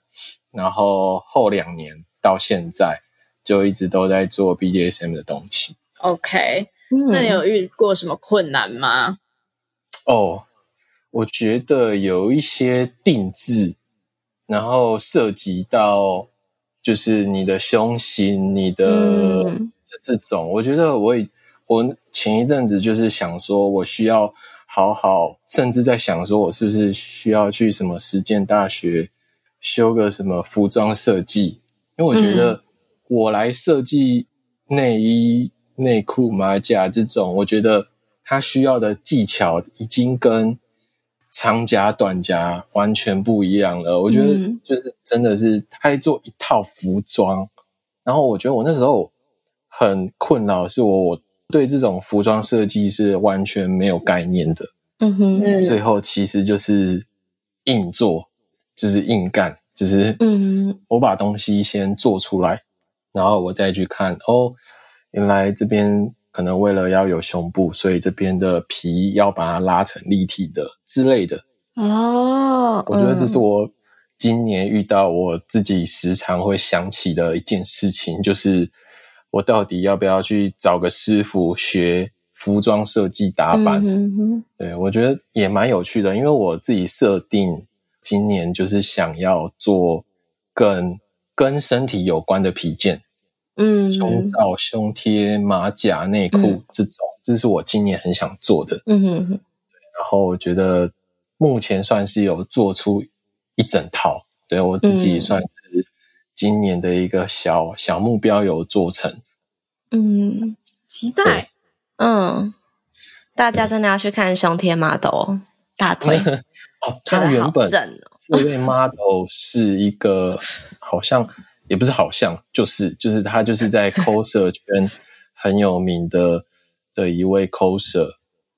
然后后两年到现在就一直都在做 BDSM 的东西。OK，那你有遇过什么困难吗？哦，我觉得有一些定制，然后涉及到就是你的胸型、你的这这种，我觉得我我前一阵子就是想说，我需要。好好，甚至在想说，我是不是需要去什么实践大学修个什么服装设计？因为我觉得我来设计内衣、内裤、马甲这种，我觉得它需要的技巧已经跟长夹、短夹完全不一样了。我觉得就是真的是他在做一套服装，然后我觉得我那时候很困扰，是我我。对这种服装设计是完全没有概念的，嗯哼，最后其实就是硬做，就是硬干，就是嗯，我把东西先做出来，然后我再去看，哦，原来这边可能为了要有胸部，所以这边的皮要把它拉成立体的之类的。哦，我觉得这是我今年遇到我自己时常会想起的一件事情，就是。我到底要不要去找个师傅学服装设计打版？嗯、哼哼对，我觉得也蛮有趣的，因为我自己设定今年就是想要做更跟身体有关的皮件，嗯，胸罩、胸贴、马甲、内裤、嗯、这种，这是我今年很想做的。嗯哼哼，然后我觉得目前算是有做出一整套，对我自己算是。今年的一个小小目标有做成，嗯，期待，嗯，大家真的要去看胸贴 model 大腿哦，他 原本这位 model 是一个好像也不是好像就是就是他就是在 coser 圈很有名的的一位 coser，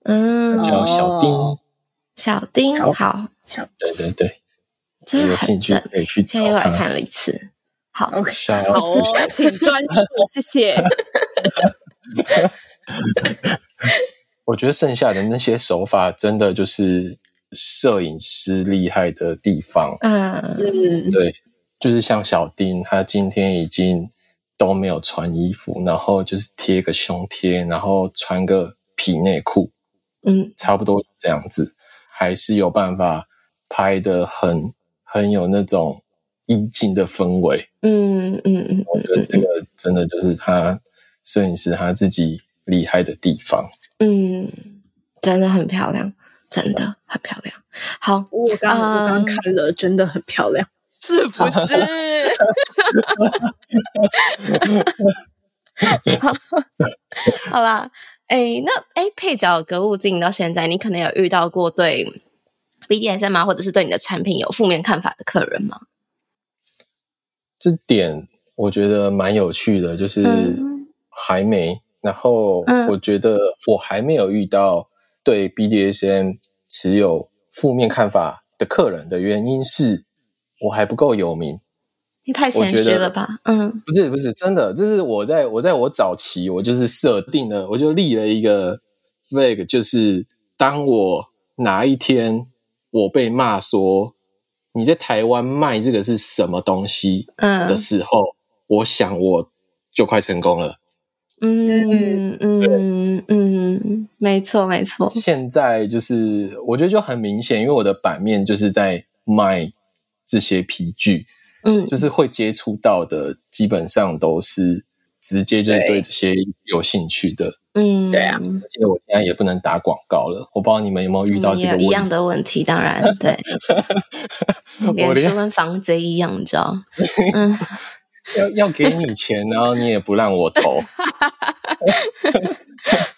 嗯，叫小丁，小丁好，小对对对，真的很正，可以去，现在又来看了一次。好，OK，好哦，请专注，谢谢。我觉得剩下的那些手法，真的就是摄影师厉害的地方。嗯，对，就是像小丁，他今天已经都没有穿衣服，然后就是贴个胸贴，然后穿个皮内裤，嗯，差不多这样子，还是有办法拍的很很有那种。意境的氛围，嗯嗯嗯，我觉得这个真的就是他摄影师他自己厉害的地方，嗯，真的很漂亮，真的很漂亮。好，我刚刚我刚看了，真的很漂亮，是不是？好 好啦，哎，那哎，配角格物经营到现在，你可能有遇到过对 BDSM 啊，或者是对你的产品有负面看法的客人吗？这点我觉得蛮有趣的，就是还没。嗯、然后我觉得我还没有遇到对 BDSM 持有负面看法的客人的原因是，我还不够有名。你太谦虚了吧？嗯，不是不是，真的，就是我在我在我早期，我就是设定了，我就立了一个 flag，就是当我哪一天我被骂说。你在台湾卖这个是什么东西？嗯，的时候，嗯、我想我就快成功了。嗯嗯嗯，没错没错。现在就是我觉得就很明显，因为我的版面就是在卖这些皮具，嗯，就是会接触到的基本上都是直接就是对这些有兴趣的。嗯，对啊。而且我现在也不能打广告了，我不知道你们有没有遇到这个一样的问题。当然，对，我连跟防贼一样，你知道？嗯，要要给你钱，然后你也不让我投。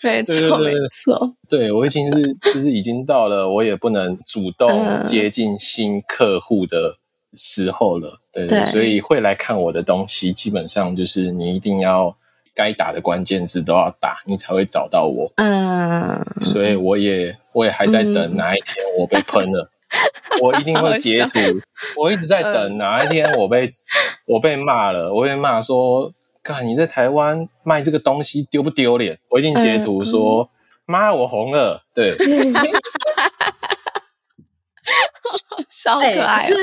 没错，没错。对，我已经是就是已经到了，我也不能主动接近新客户的时候了。对，对，所以会来看我的东西，基本上就是你一定要该打的关键字都要打，你才会找到我。嗯，所以我也我也还在等哪一天我被喷了，我一定会截图。我一直在等哪一天我被 我被骂了，我被骂说。看你在台湾卖这个东西丢不丢脸？我一定截图说：“妈、嗯，我红了。”对，超可爱、哦。是、欸，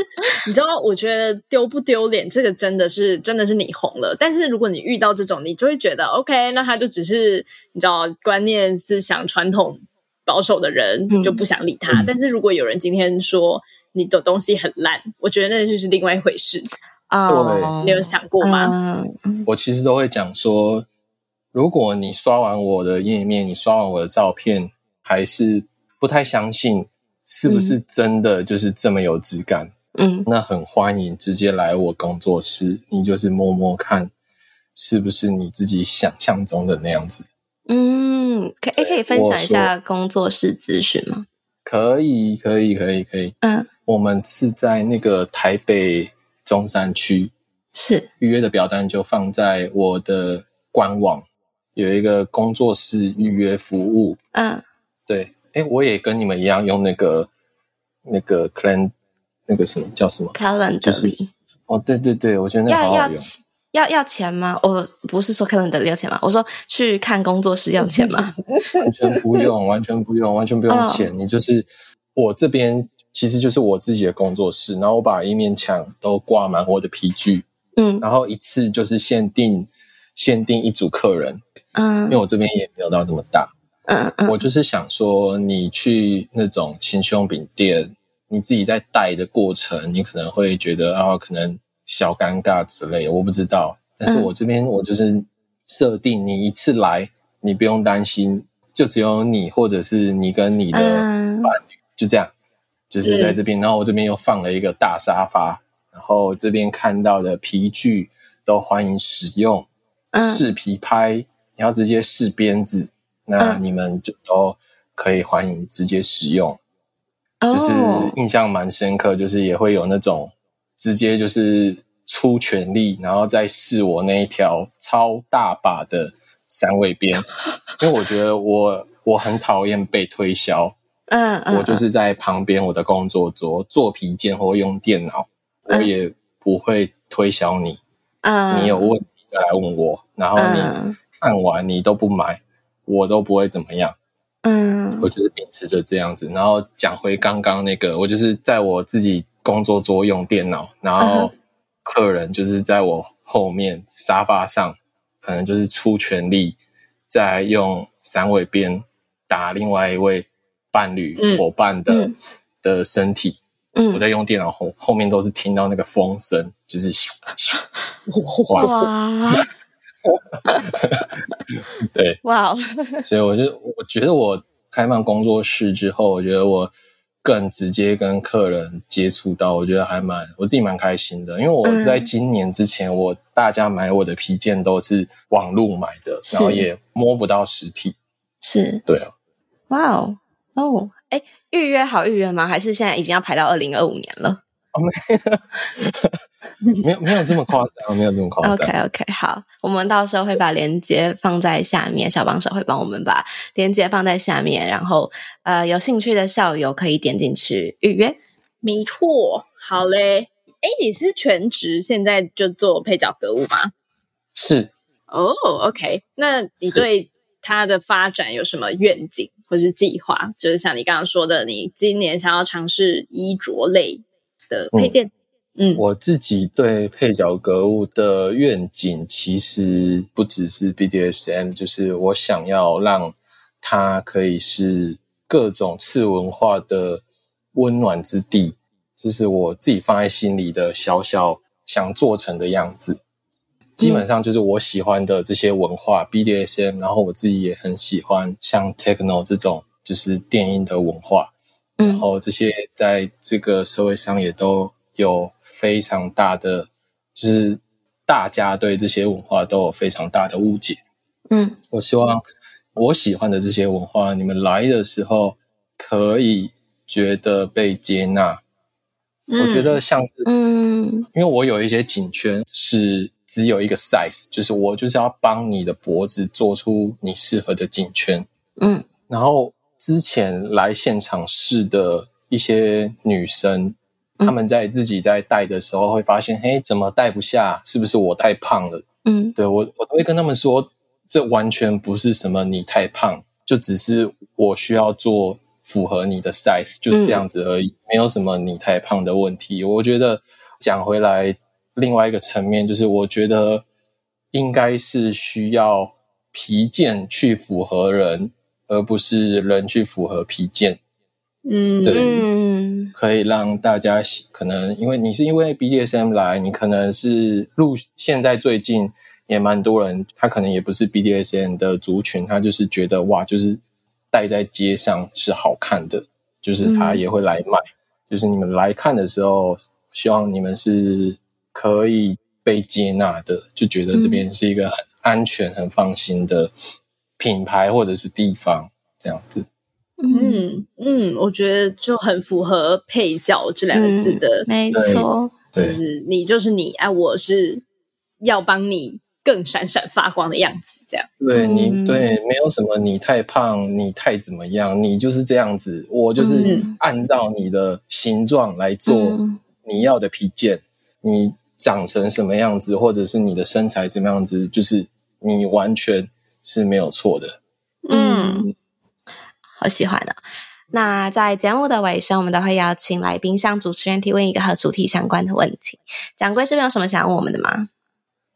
你知道，我觉得丢不丢脸，这个真的是真的是你红了。但是如果你遇到这种，你就会觉得 OK，那他就只是你知道观念思想传统保守的人，嗯、就不想理他。嗯、但是如果有人今天说你的东西很烂，我觉得那就是另外一回事。哦，你有想过吗？嗯、我其实都会讲说，如果你刷完我的页面，你刷完我的照片，还是不太相信是不是真的就是这么有质感，嗯，那很欢迎直接来我工作室，你就是摸摸看，是不是你自己想象中的那样子？嗯，可以可以分享一下工作室资讯吗？可以，可以，可以，可以。嗯，我们是在那个台北。中山区是预约的表单就放在我的官网，有一个工作室预约服务。嗯，对，哎，我也跟你们一样用那个那个 Calendly 那个什么叫什么 Calendly，就是哦，对对对，我觉得那个好好用。要要要钱吗？我不是说 Calendly 要钱吗？我说去看工作室要钱吗？完全不用，完全不用，完全不用钱。哦、你就是我这边。其实就是我自己的工作室，然后我把一面墙都挂满我的皮具，嗯，然后一次就是限定限定一组客人，嗯，因为我这边也没有到这么大，嗯嗯，我就是想说，你去那种亲兄饼店，你自己在带的过程，你可能会觉得啊，可能小尴尬之类的，我不知道，但是我这边我就是设定，你一次来，你不用担心，就只有你或者是你跟你的伴侣，就这样。就是在这边，然后我这边又放了一个大沙发，然后这边看到的皮具都欢迎使用，试皮拍，你要直接试鞭子，那你们就都可以欢迎直接使用。就是印象蛮深刻，就是也会有那种直接就是出全力，然后再试我那一条超大把的三味鞭，因为我觉得我我很讨厌被推销。嗯，嗯，我就是在旁边我的工作桌做皮件或用电脑，嗯、我也不会推销你。嗯，你有问题再来问我，然后你看完你都不买，我都不会怎么样。嗯，我就是秉持着这样子。然后讲回刚刚那个，我就是在我自己工作桌用电脑，然后客人就是在我后面沙发上，可能就是出全力在用三尾鞭打另外一位。伴侣伙伴的、嗯、的身体，嗯，我在用电脑后后面都是听到那个风声，就是咻咻哇，对，哇，所以我就我觉得我开放工作室之后，我觉得我更直接跟客人接触到，我觉得还蛮我自己蛮开心的，因为我在今年之前，我大家买我的皮件都是网络买的，然后也摸不到实体，是。对啊，哇哦。哦，哎，预约好预约吗？还是现在已经要排到二零二五年了？哦，没有，没有，没有这么夸张，没有这么夸张。OK，OK，、好，我们到时候会把链接放在下面，小帮手会帮我们把链接放在下面，然后呃，有兴趣的校友可以点进去预约。没错，好嘞。哎，你是全职，现在就做配角格物吗？是。哦、oh,，OK，那你对它的发展有什么愿景？或是计划，就是像你刚刚说的，你今年想要尝试衣着类的配件。嗯，嗯，我自己对配角格物的愿景，其实不只是 BDSM，就是我想要让它可以是各种次文化的温暖之地，这是我自己放在心里的小小想做成的样子。基本上就是我喜欢的这些文化、嗯、BDSM，然后我自己也很喜欢像 Techno 这种就是电音的文化，嗯、然后这些在这个社会上也都有非常大的，就是大家对这些文化都有非常大的误解。嗯，我希望我喜欢的这些文化，你们来的时候可以觉得被接纳。嗯、我觉得像是，嗯，因为我有一些颈圈是只有一个 size，就是我就是要帮你的脖子做出你适合的颈圈。嗯，然后之前来现场试的一些女生，她、嗯、们在自己在戴的时候会发现，嘿，怎么戴不下？是不是我太胖了？嗯，对，我我都会跟他们说。这完全不是什么你太胖，就只是我需要做符合你的 size，就这样子而已，嗯、没有什么你太胖的问题。我觉得讲回来，另外一个层面就是，我觉得应该是需要皮件去符合人，而不是人去符合皮件。嗯，对，嗯、可以让大家可能因为你是因为 BDSM 来，你可能是入现在最近。也蛮多人，他可能也不是 BDSM 的族群，他就是觉得哇，就是戴在街上是好看的，就是他也会来买。嗯、就是你们来看的时候，希望你们是可以被接纳的，就觉得这边是一个很安全、很放心的品牌或者是地方，这样子。嗯嗯，我觉得就很符合“配角”这两个字的，嗯、没错，就是你就是你，哎，我是要帮你。更闪闪发光的样子，这样。对你对，没有什么你太胖，你太怎么样，你就是这样子，我就是按照你的形状来做你要的皮件，你长成什么样子，或者是你的身材怎么样子，就是你完全是没有错的。嗯，好喜欢的。那在节目的尾声，我们都会邀请来宾向主持人提问一个和主题相关的问题。掌柜这边有什么想问我们的吗？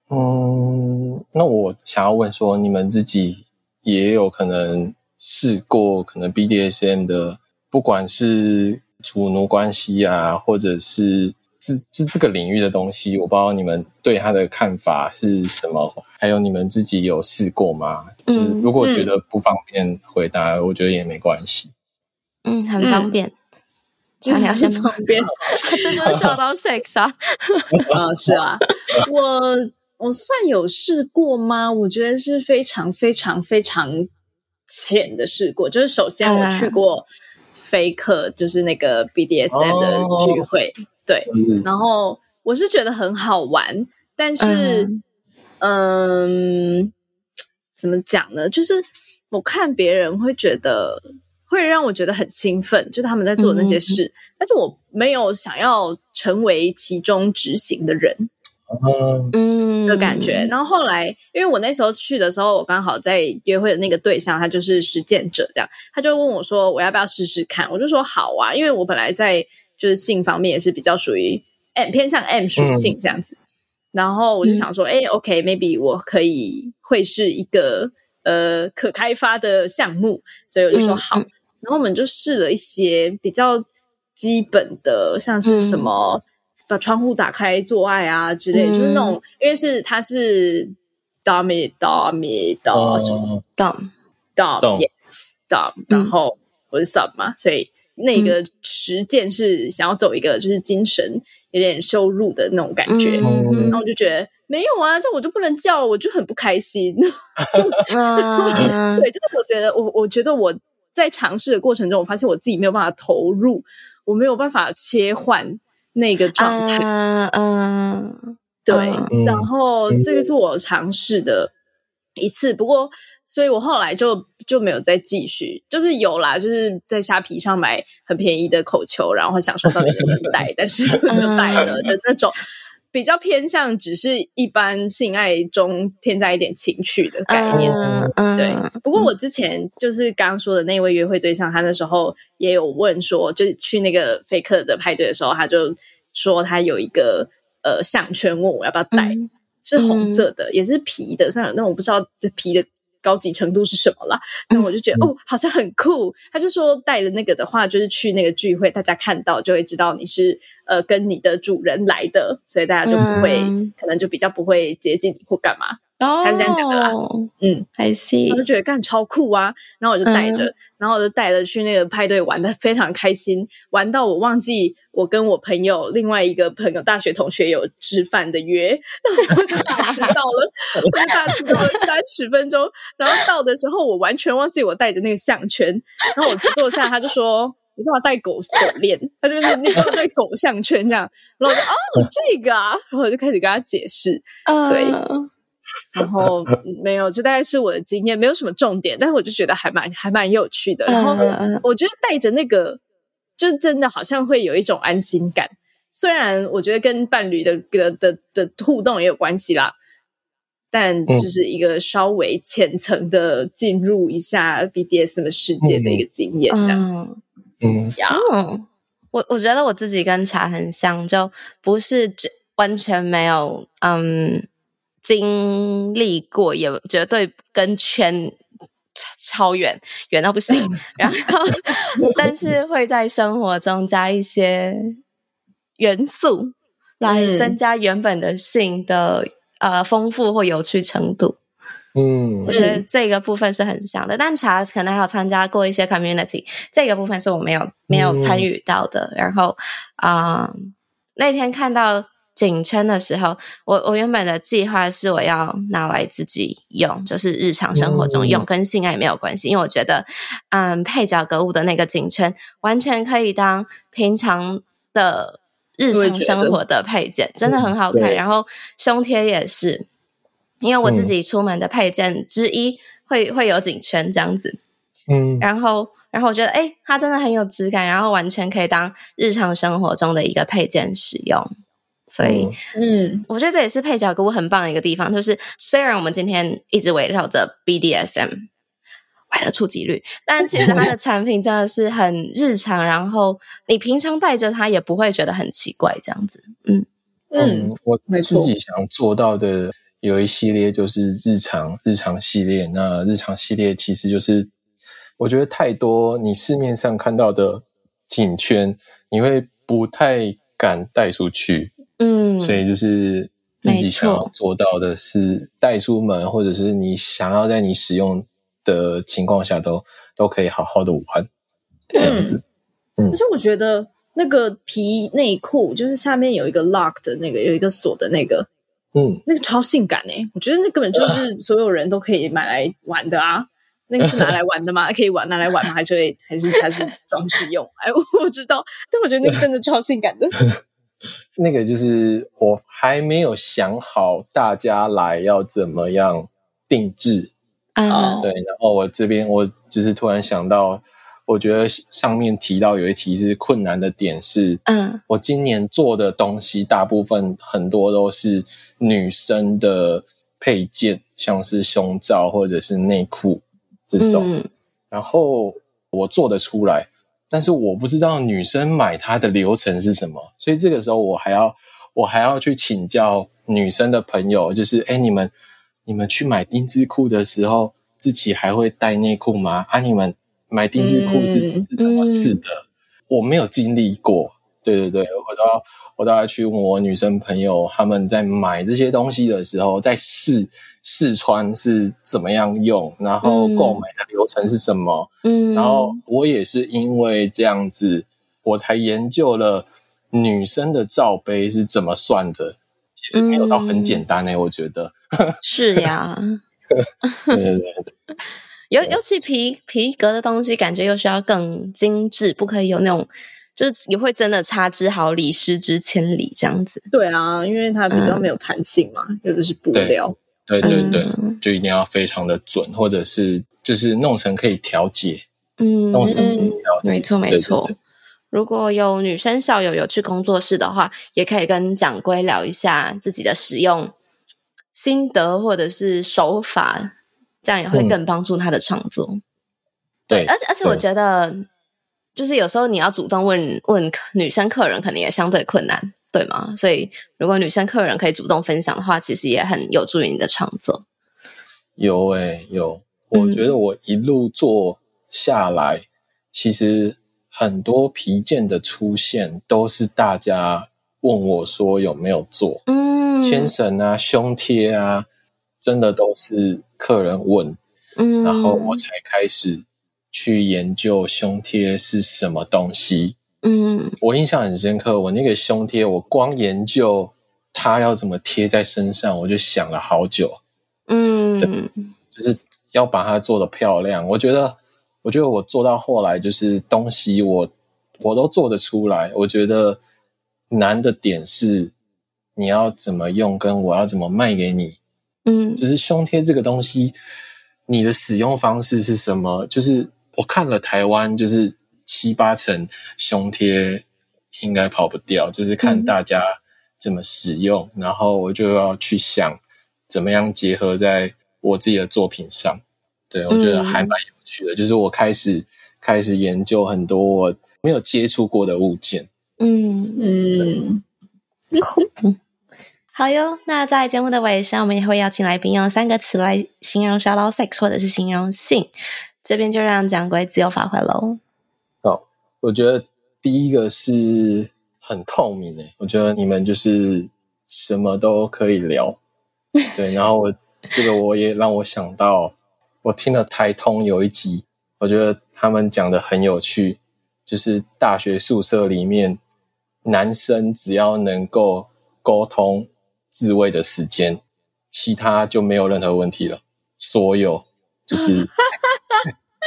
嗯，那我想要问说，你们自己也有可能试过可能 BDSM 的，不管是主奴关系啊，或者是这这这个领域的东西，我不知道你们对他的看法是什么，还有你们自己有试过吗？嗯，就是如果觉得不方便回答，嗯、我觉得也没关系。嗯，很方便，小鸟先方便，这就是笑到 sex 啊，啊，是啊，我。我算有试过吗？我觉得是非常非常非常浅的试过。就是首先我去过飞客，就是那个 BDSM 的聚会，哦、对，嗯、然后我是觉得很好玩，但是，嗯，嗯，怎么讲呢？就是我看别人会觉得，会让我觉得很兴奋，就是他们在做那些事，嗯、但是我没有想要成为其中执行的人。嗯，的感觉。然后后来，因为我那时候去的时候，我刚好在约会的那个对象，他就是实践者，这样，他就问我说：“我要不要试试看？”我就说：“好啊。”因为我本来在就是性方面也是比较属于 M 偏向 M 属性这样子。嗯、然后我就想说：“哎、嗯欸、，OK，maybe、okay, 我可以会是一个呃可开发的项目。”所以我就说好。嗯、然后我们就试了一些比较基本的，像是什么。嗯把窗户打开做爱啊之类，嗯、就是那种，因为是它是 dummy dummy dom dom dom yes dom，然后我是 sub 嘛，所以那个实践是想要走一个就是精神有点羞辱的那种感觉，嗯、然后我就觉得没有啊，这我就不能叫，我就很不开心。对，就是我觉得我我觉得我在尝试的过程中，我发现我自己没有办法投入，我没有办法切换。那个状态，嗯对，嗯、然后这个是我尝试的一次，不过，所以我后来就就没有再继续，就是有啦，就是在虾皮上买很便宜的口球，然后想说到底能不能戴，但是 没有戴了的那种。比较偏向只是一般性爱中添加一点情趣的概念，嗯、对。不过我之前就是刚刚说的那位约会对象，他那时候也有问说，就是去那个飞客的派对的时候，他就说他有一个呃项圈，问我要不要戴，嗯、是红色的，也是皮的，像那种我不知道这皮的高级程度是什么啦。那我就觉得哦，好像很酷。他就说带了那个的话，就是去那个聚会，大家看到就会知道你是呃跟你的主人来的，所以大家就不会，嗯、可能就比较不会接近你或干嘛。哦，他是这样讲的啦。嗯，I see。我就觉得干超酷啊，然后我就带着，嗯、然后我就带着去那个派对玩的非常开心，玩到我忘记我跟我朋友另外一个朋友大学同学有吃饭的约，然后我就大迟到了，我就大迟到了三十分钟，然后到的时候我完全忘记我带着那个项圈，然后我坐下，他就说你干嘛带狗狗链？他就说你干嘛带狗项圈这样？然后我就哦这个啊，然后我就开始跟他解释，对。Uh 然后 没有，这大概是我的经验，没有什么重点，但是我就觉得还蛮还蛮有趣的。然后我觉得带着那个，就真的好像会有一种安心感。虽然我觉得跟伴侣的的的的互动也有关系啦，但就是一个稍微浅层的进入一下 BDSM 世界的一个经验，这样。嗯嗯，嗯，我我觉得我自己跟茶很像，就不是完全没有嗯。经历过也绝对跟圈超远，远到不行。然后，但是会在生活中加一些元素，来增加原本的性的呃丰富或有趣程度。嗯，我觉得这个部分是很像的。但茶可能还有参加过一些 community，这个部分是我没有没有参与到的。然后啊、呃，那天看到。颈圈的时候，我我原本的计划是我要拿来自己用，就是日常生活中用，跟性爱没有关系。因为我觉得，嗯，配角格物的那个颈圈完全可以当平常的日常生活的配件，真的很好看。然后胸贴也是，因为我自己出门的配件之一会会有颈圈这样子。嗯，然后然后我觉得，哎，它真的很有质感，然后完全可以当日常生活中的一个配件使用。所以，嗯，我觉得这也是配角给我很棒的一个地方，就是虽然我们今天一直围绕着 BDSM 为了触及率，但其实它的产品真的是很日常，然后你平常带着它也不会觉得很奇怪，这样子。嗯嗯，嗯，我自己想做到的有一系列就是日常日常系列，那日常系列其实就是我觉得太多你市面上看到的颈圈，你会不太敢带出去。嗯，所以就是自己想要做到的是带出门，或者是你想要在你使用的情况下都都可以好好的玩这样子。嗯，而且我觉得那个皮内裤就是下面有一个 lock 的那个，有一个锁的那个，嗯，那个超性感诶，我觉得那根本就是 所有人都可以买来玩的啊。那个是拿来玩的吗？可以玩拿来玩吗？还是还是还是装饰用？哎，我不知道，但我觉得那个真的超性感的。那个就是我还没有想好大家来要怎么样定制啊，uh, 对，然后我这边我就是突然想到，我觉得上面提到有一题是困难的点是，嗯，uh, 我今年做的东西大部分很多都是女生的配件，像是胸罩或者是内裤这种，嗯，然后我做得出来。但是我不知道女生买它的流程是什么，所以这个时候我还要我还要去请教女生的朋友，就是哎，你们你们去买丁字裤的时候，自己还会带内裤吗？啊，你们买丁字裤是是怎么试的？我没有经历过，对对对，我都要我都要去问我女生朋友，他们在买这些东西的时候，在试。试穿是怎么样用，然后购买的流程是什么？嗯，然后我也是因为这样子，我才研究了女生的罩杯是怎么算的。其实没有到很简单诶、欸，嗯、我觉得 是呀。对对对，尤尤其皮皮革的东西，感觉又需要更精致，不可以有那种，就是也会真的差之毫厘，失之千里这样子。对啊，因为它比较没有弹性嘛，又不、嗯、是布料。对对对，嗯、就一定要非常的准，或者是就是弄成可以调节，嗯，弄成可以调节，没错没错。如果有女生校友有去工作室的话，也可以跟讲归聊一下自己的使用心得或者是手法，这样也会更帮助他的创作。嗯、对，而且而且我觉得，就是有时候你要主动问问女生客人，可能也相对困难。对吗？所以如果女生客人可以主动分享的话，其实也很有助于你的创作。有诶、欸，有，我觉得我一路做下来，嗯、其实很多皮件的出现都是大家问我说有没有做，嗯，牵绳啊、胸贴啊，真的都是客人问，嗯，然后我才开始去研究胸贴是什么东西。嗯，我印象很深刻，我那个胸贴，我光研究它要怎么贴在身上，我就想了好久。嗯，对，就是要把它做的漂亮。我觉得，我觉得我做到后来，就是东西我我都做得出来。我觉得难的点是你要怎么用，跟我要怎么卖给你。嗯，就是胸贴这个东西，你的使用方式是什么？就是我看了台湾，就是。七八成胸贴应该跑不掉，就是看大家怎么使用，嗯、然后我就要去想怎么样结合在我自己的作品上。对，我觉得还蛮有趣的，嗯、就是我开始开始研究很多我没有接触过的物件。嗯嗯，好哟。那在节目的尾声，我们也会邀请来宾用三个词来形容 out sex 或者是形容性，这边就让讲归自由发挥喽。我觉得第一个是很透明诶，我觉得你们就是什么都可以聊，对。然后我这个我也让我想到，我听了台通有一集，我觉得他们讲的很有趣，就是大学宿舍里面男生只要能够沟通自慰的时间，其他就没有任何问题了，所有就是。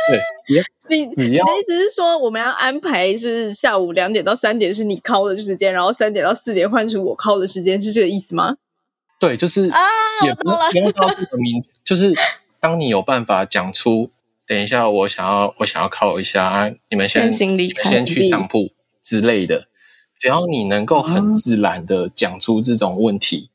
对，你你的意思是说，我们要安排是下午两点到三点是你敲的时间，然后三点到四点换成我敲的时间，是这个意思吗？对，就是啊，也不用到这个名，就是当你有办法讲出，等一下我想要我想要敲一下啊，你们先你们先去上铺之类的，只要你能够很自然的讲出这种问题，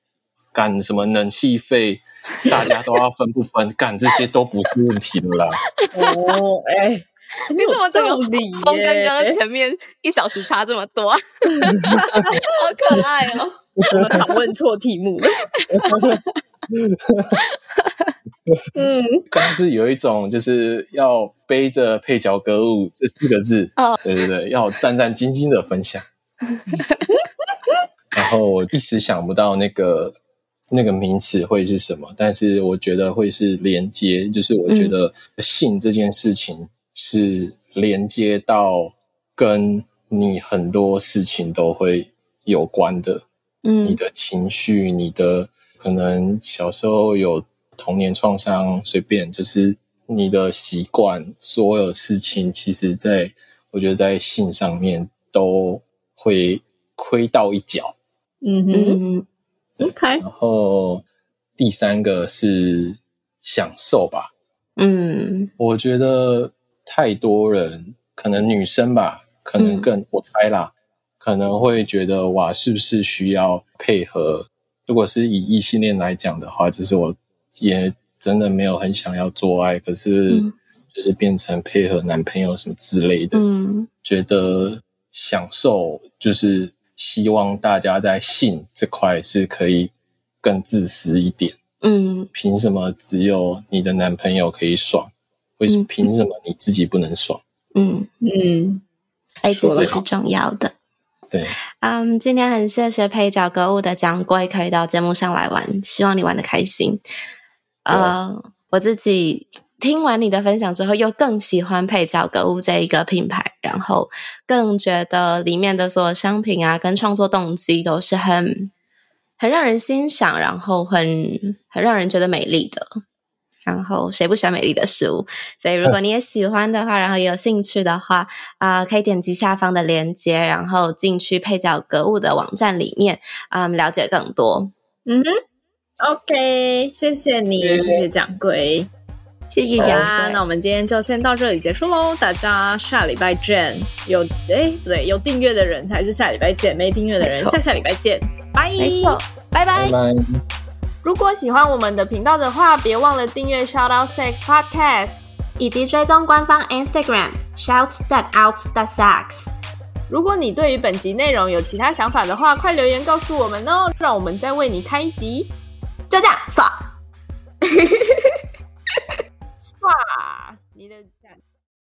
干、嗯、什么冷气费？大家都要分不分？干这些都不是问题的啦。哦，哎、欸，你怎么这么理？跟刚刚前面一小时差这么多，好可爱哦！我讨论错题目了。嗯，刚是有一种就是要背着配角歌舞这四个字，哦，对对对，要战战兢兢的分享。然后我一时想不到那个。那个名词会是什么？但是我觉得会是连接，就是我觉得性这件事情是连接到跟你很多事情都会有关的。嗯，你的情绪，你的可能小时候有童年创伤，随便就是你的习惯，所有事情，其实在我觉得在性上面都会亏到一角。嗯哼。OK，然后第三个是享受吧。嗯，我觉得太多人，可能女生吧，可能更、嗯、我猜啦，可能会觉得哇，是不是需要配合？如果是以异性恋来讲的话，就是我也真的没有很想要做爱，可是就是变成配合男朋友什么之类的。嗯，觉得享受就是。希望大家在性这块是可以更自私一点。嗯，凭什么只有你的男朋友可以爽？为什么凭什么你自己不能爽？嗯嗯，爱自己是重要的。对，嗯，um, 今天很谢谢配角格物的掌柜可以到节目上来玩，希望你玩的开心。呃，uh, 我自己。听完你的分享之后，又更喜欢配角格物这一个品牌，然后更觉得里面的所有商品啊，跟创作动机都是很很让人欣赏，然后很很让人觉得美丽的。然后谁不喜欢美丽的事物？所以如果你也喜欢的话，然后也有兴趣的话，啊、呃，可以点击下方的链接，然后进去配角格物的网站里面，啊、嗯，了解更多。嗯哼，OK，谢谢你，谢谢掌柜。谢谢大家，那我们今天就先到这里结束喽，大家下礼拜见。有哎不对，有订阅的人才是下礼拜见，没订阅的人下下礼拜见，拜拜拜拜。如果喜欢我们的频道的话，别忘了订阅 Shout Out Sex Podcast，以及追踪官方 Instagram Shout That Out That Sex。如果你对于本集内容有其他想法的话，快留言告诉我们哦，让我们再为你开一集。就这样，爽。哇你的